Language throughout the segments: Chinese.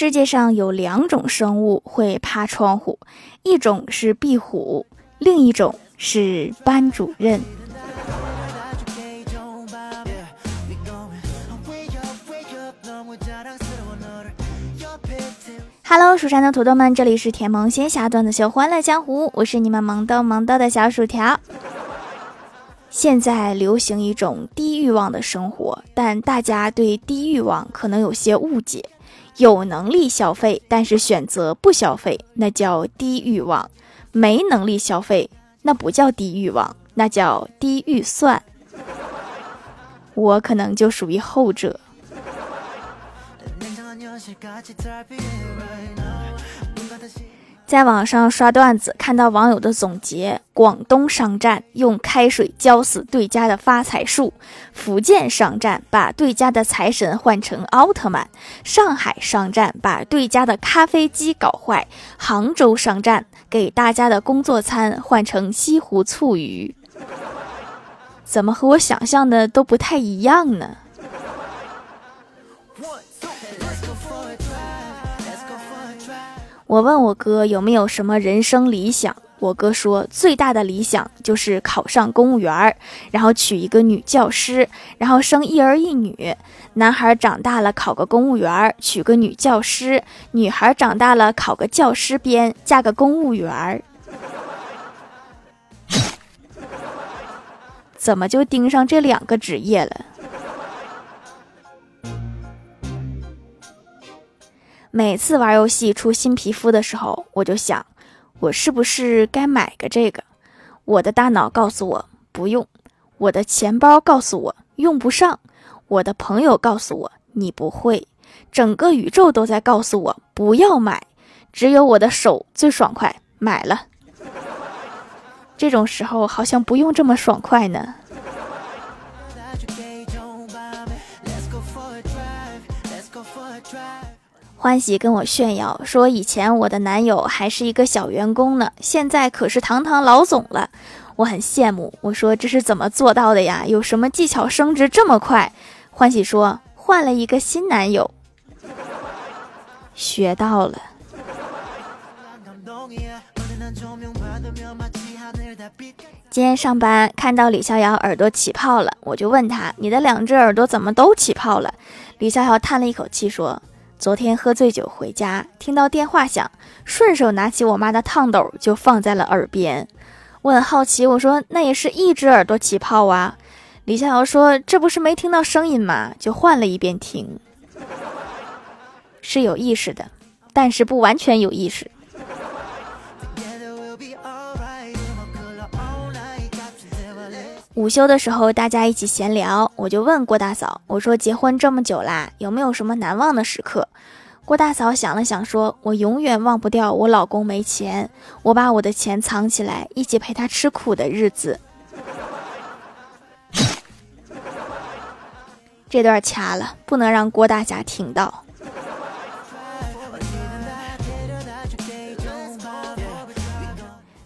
世界上有两种生物会爬窗户，一种是壁虎，另一种是班主任。Hello，蜀山的土豆们，这里是甜萌仙侠段子秀《欢乐江湖》，我是你们萌逗萌逗的小薯条。现在流行一种低欲望的生活，但大家对低欲望可能有些误解。有能力消费，但是选择不消费，那叫低欲望；没能力消费，那不叫低欲望，那叫低预算。我可能就属于后者。在网上刷段子，看到网友的总结：广东商战用开水浇死对家的发财树；福建商战把对家的财神换成奥特曼；上海商战把对家的咖啡机搞坏；杭州商战给大家的工作餐换成西湖醋鱼。怎么和我想象的都不太一样呢？我问我哥有没有什么人生理想，我哥说最大的理想就是考上公务员，然后娶一个女教师，然后生一儿一女。男孩长大了考个公务员，娶个女教师；女孩长大了考个教师编，嫁个公务员。怎么就盯上这两个职业了？每次玩游戏出新皮肤的时候，我就想，我是不是该买个这个？我的大脑告诉我不用，我的钱包告诉我用不上，我的朋友告诉我你不会，整个宇宙都在告诉我不要买，只有我的手最爽快，买了。这种时候好像不用这么爽快呢。欢喜跟我炫耀说：“以前我的男友还是一个小员工呢，现在可是堂堂老总了。”我很羡慕。我说：“这是怎么做到的呀？有什么技巧升职这么快？”欢喜说：“换了一个新男友，学到了。”今天上班看到李逍遥耳朵起泡了，我就问他：“你的两只耳朵怎么都起泡了？”李逍遥叹了一口气说。昨天喝醉酒回家，听到电话响，顺手拿起我妈的烫斗就放在了耳边。我很好奇，我说那也是一只耳朵起泡啊。李逍遥说这不是没听到声音吗？就换了一遍听，是有意识的，但是不完全有意识。午休的时候，大家一起闲聊，我就问郭大嫂：“我说结婚这么久啦，有没有什么难忘的时刻？”郭大嫂想了想，说：“我永远忘不掉我老公没钱，我把我的钱藏起来，一起陪他吃苦的日子。”这段掐了，不能让郭大侠听到。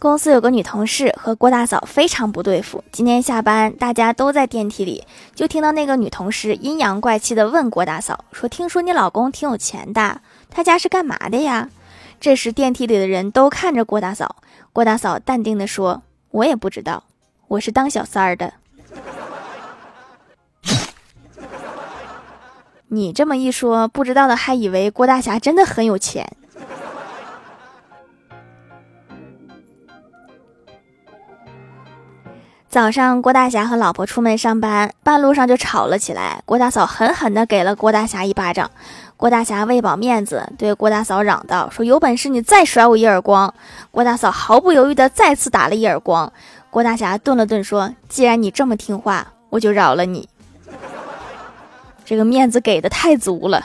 公司有个女同事和郭大嫂非常不对付。今天下班，大家都在电梯里，就听到那个女同事阴阳怪气地问郭大嫂说：“听说你老公挺有钱的，他家是干嘛的呀？”这时，电梯里的人都看着郭大嫂。郭大嫂淡定地说：“我也不知道，我是当小三儿的。”你这么一说，不知道的还以为郭大侠真的很有钱。早上，郭大侠和老婆出门上班，半路上就吵了起来。郭大嫂狠狠地给了郭大侠一巴掌。郭大侠为保面子，对郭大嫂嚷道：“说有本事你再甩我一耳光！”郭大嫂毫不犹豫地再次打了一耳光。郭大侠顿了顿，说：“既然你这么听话，我就饶了你。”这个面子给的太足了。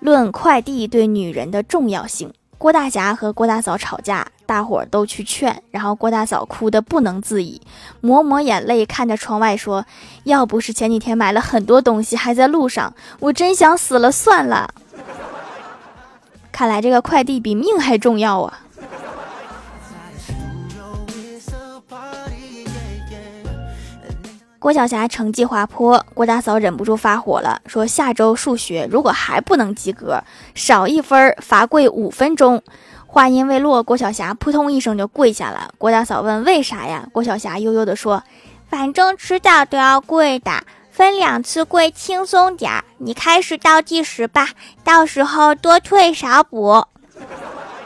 论快递对女人的重要性。郭大侠和郭大嫂吵架，大伙儿都去劝，然后郭大嫂哭得不能自已，抹抹眼泪，看着窗外说：“要不是前几天买了很多东西还在路上，我真想死了算了。”看来这个快递比命还重要啊！郭晓霞成绩滑坡，郭大嫂忍不住发火了，说下周数学如果还不能及格，少一分罚跪五分钟。话音未落，郭晓霞扑通一声就跪下了。郭大嫂问为啥呀？郭晓霞悠悠地说，反正迟早都要跪的，分两次跪轻松点儿。你开始倒计时吧，到时候多退少补。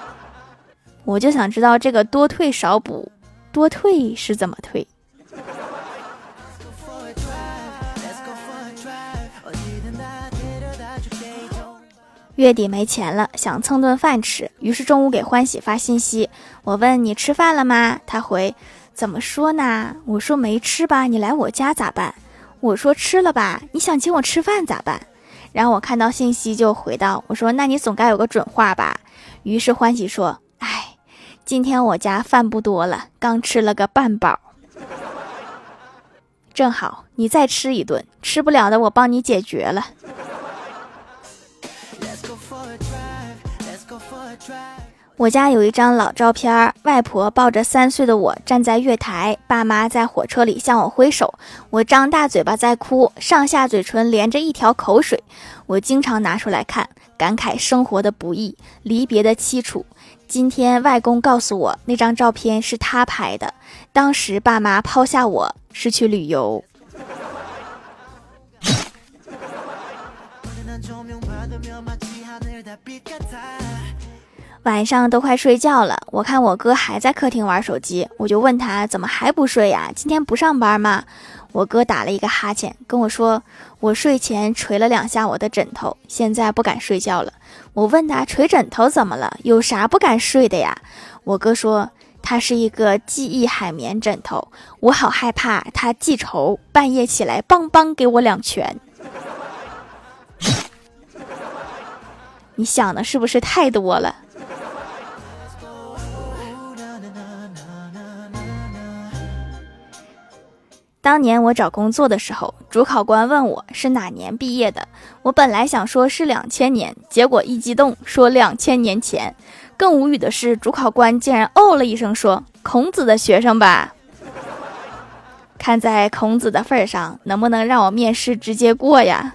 我就想知道这个多退少补，多退是怎么退？月底没钱了，想蹭顿饭吃，于是中午给欢喜发信息。我问你吃饭了吗？他回怎么说呢？我说没吃吧，你来我家咋办？我说吃了吧，你想请我吃饭咋办？然后我看到信息就回道：我说那你总该有个准话吧？于是欢喜说：哎，今天我家饭不多了，刚吃了个半饱，正好你再吃一顿，吃不了的我帮你解决了。我家有一张老照片，外婆抱着三岁的我站在月台，爸妈在火车里向我挥手，我张大嘴巴在哭，上下嘴唇连着一条口水。我经常拿出来看，感慨生活的不易，离别的凄楚。今天外公告诉我，那张照片是他拍的，当时爸妈抛下我是去旅游。晚上都快睡觉了，我看我哥还在客厅玩手机，我就问他怎么还不睡呀？今天不上班吗？我哥打了一个哈欠，跟我说：“我睡前捶了两下我的枕头，现在不敢睡觉了。”我问他捶枕头怎么了？有啥不敢睡的呀？我哥说他是一个记忆海绵枕头，我好害怕他记仇，半夜起来梆梆给我两拳。你想的是不是太多了？当年我找工作的时候，主考官问我是哪年毕业的，我本来想说是两千年，结果一激动说两千年前。更无语的是，主考官竟然哦了一声说：“孔子的学生吧？”看在孔子的份上，能不能让我面试直接过呀？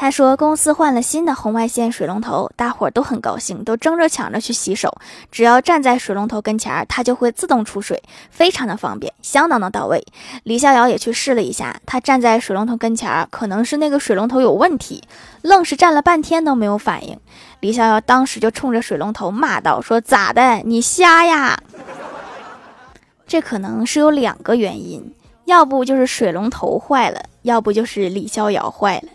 他说，公司换了新的红外线水龙头，大伙儿都很高兴，都争着抢着去洗手。只要站在水龙头跟前儿，它就会自动出水，非常的方便，相当的到位。李逍遥也去试了一下，他站在水龙头跟前儿，可能是那个水龙头有问题，愣是站了半天都没有反应。李逍遥当时就冲着水龙头骂道：“说咋的？你瞎呀？”这可能是有两个原因，要不就是水龙头坏了，要不就是李逍遥坏了。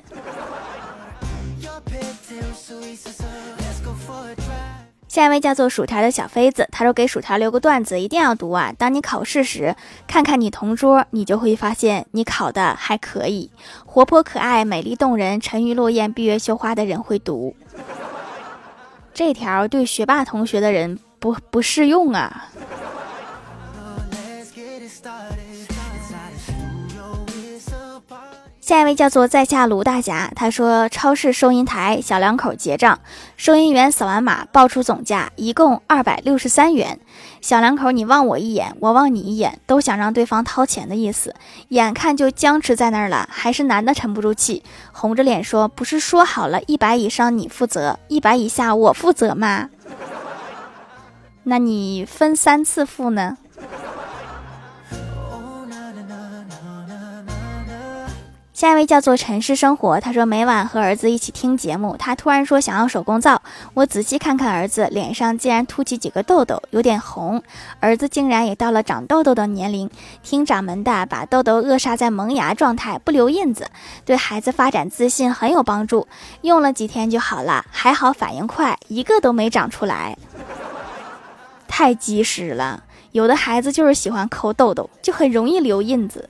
下一位叫做薯条的小妃子，他说：“给薯条留个段子，一定要读啊！当你考试时，看看你同桌，你就会发现你考的还可以，活泼可爱、美丽动人、沉鱼落雁、闭月羞花的人会读。这条对学霸同学的人不不适用啊。”下一位叫做在下卢大侠，他说超市收银台小两口结账，收银员扫完码报出总价，一共二百六十三元。小两口你望我一眼，我望你一眼，都想让对方掏钱的意思，眼看就僵持在那儿了，还是男的沉不住气，红着脸说：“不是说好了一百以上你负责，一百以下我负责吗？那你分三次付呢？”下一位叫做尘世生活，他说每晚和儿子一起听节目，他突然说想要手工皂，我仔细看看儿子脸上竟然凸起几个痘痘，有点红，儿子竟然也到了长痘痘的年龄，听掌门的把痘痘扼杀在萌芽状态，不留印子，对孩子发展自信很有帮助，用了几天就好了，还好反应快，一个都没长出来，太及时了，有的孩子就是喜欢抠痘痘，就很容易留印子。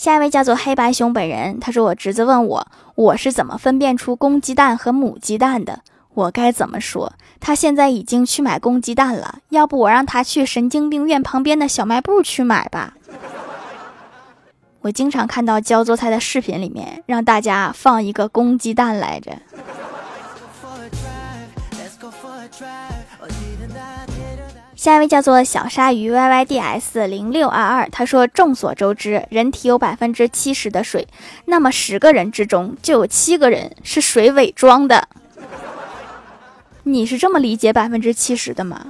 下一位叫做黑白熊本人，他说我侄子问我我是怎么分辨出公鸡蛋和母鸡蛋的，我该怎么说？他现在已经去买公鸡蛋了，要不我让他去神经病院旁边的小卖部去买吧。我经常看到教做菜的视频里面，让大家放一个公鸡蛋来着。下一位叫做小鲨鱼 Y Y D S 零六二二，他说：众所周知，人体有百分之七十的水，那么十个人之中就有七个人是水伪装的。你是这么理解百分之七十的吗？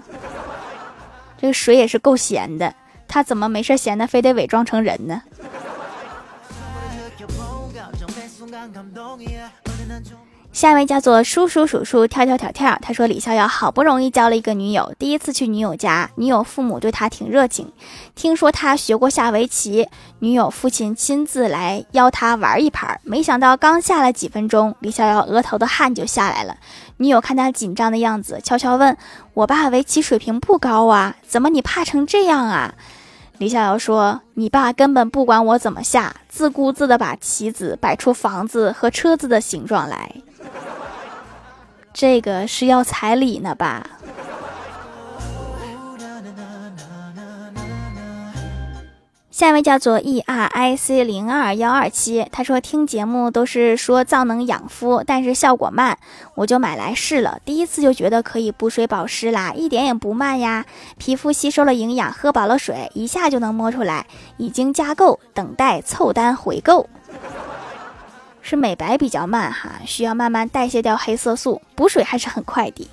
这个水也是够闲的，他怎么没事闲的非得伪装成人呢？下一位叫做叔叔叔叔跳跳跳跳，他说李逍遥好不容易交了一个女友，第一次去女友家，女友父母对他挺热情，听说他学过下围棋，女友父亲亲自来邀他玩一盘，没想到刚下了几分钟，李逍遥额头的汗就下来了。女友看他紧张的样子，悄悄问我爸围棋水平不高啊，怎么你怕成这样啊？李逍遥说：“你爸根本不管我怎么下，自顾自的把棋子摆出房子和车子的形状来。”这个是要彩礼呢吧？下一位叫做 E R I C 零二幺二七，他说听节目都是说皂能养肤，但是效果慢，我就买来试了。第一次就觉得可以补水保湿啦，一点也不慢呀。皮肤吸收了营养，喝饱了水，一下就能摸出来已经加购，等待凑单回购。是美白比较慢哈，需要慢慢代谢掉黑色素，补水还是很快的。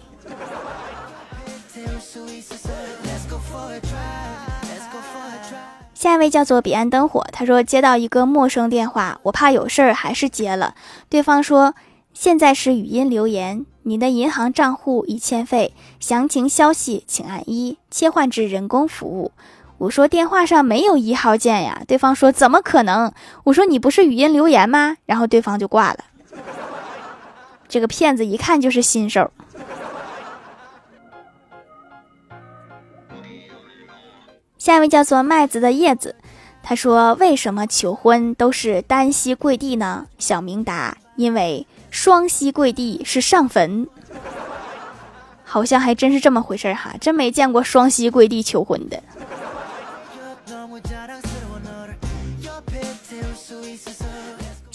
下一位叫做彼岸灯火，他说接到一个陌生电话，我怕有事儿还是接了。对方说现在是语音留言，你的银行账户已欠费，详情消息请按一，切换至人工服务。我说电话上没有一号键呀，对方说怎么可能？我说你不是语音留言吗？然后对方就挂了。这个骗子一看就是新手。下一位叫做麦子的叶子，他说：“为什么求婚都是单膝跪地呢？”小明答：“因为双膝跪地是上坟。”好像还真是这么回事哈，真没见过双膝跪地求婚的。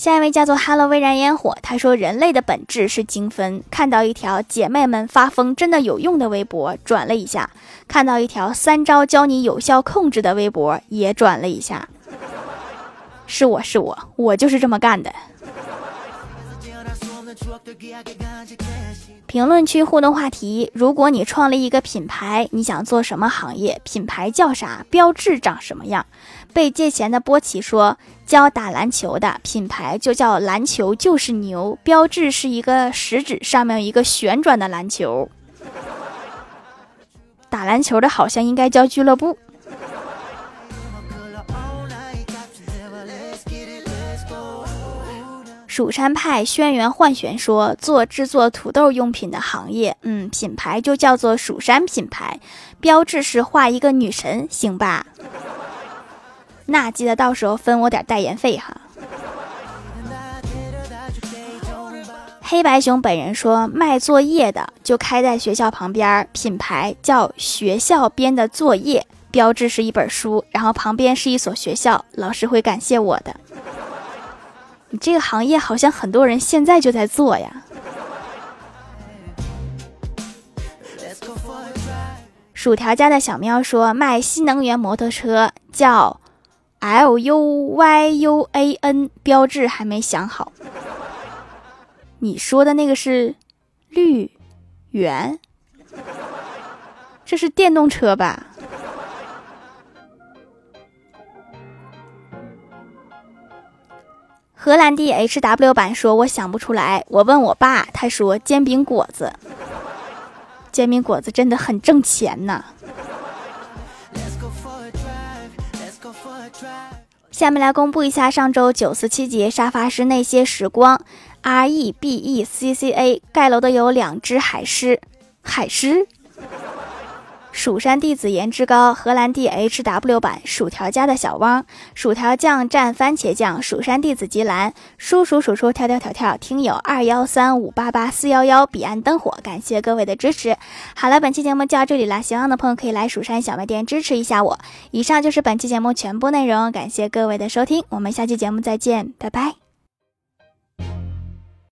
下一位叫做 Hello 微燃烟火，他说人类的本质是精分。看到一条姐妹们发疯真的有用的微博，转了一下；看到一条三招教你有效控制的微博，也转了一下。是我是我，我就是这么干的。评论区互动话题：如果你创立一个品牌，你想做什么行业？品牌叫啥？标志长什么样？被借钱的波奇说：教打篮球的品牌就叫篮球就是牛，标志是一个食指上面一个旋转的篮球。打篮球的好像应该叫俱乐部。蜀山派轩辕幻玄说：“做制作土豆用品的行业，嗯，品牌就叫做蜀山品牌，标志是画一个女神，行吧？那记得到时候分我点代言费哈。”黑白熊本人说：“卖作业的就开在学校旁边，品牌叫学校编的作业，标志是一本书，然后旁边是一所学校，老师会感谢我的。”你这个行业好像很多人现在就在做呀。薯条家的小喵说卖新能源摩托车叫 L U Y U A N，标志还没想好。你说的那个是绿源，这是电动车吧？荷兰弟 H W 版说：“我想不出来。”我问我爸，他说：“煎饼果子。”煎饼果子真的很挣钱呐。下面来公布一下上周九四七节沙发是那些时光。R E B E C C A 盖楼的有两只海狮，海狮。蜀山弟子颜值高，荷兰弟 H W 版，薯条家的小汪，薯条酱蘸番茄酱，蜀山弟子吉兰，叔叔叔叔跳跳跳跳，听友二幺三五八八四幺幺，彼岸灯火，感谢各位的支持。好了，本期节目就到这里啦，喜欢的朋友可以来蜀山小卖店支持一下我。以上就是本期节目全部内容，感谢各位的收听，我们下期节目再见，拜拜。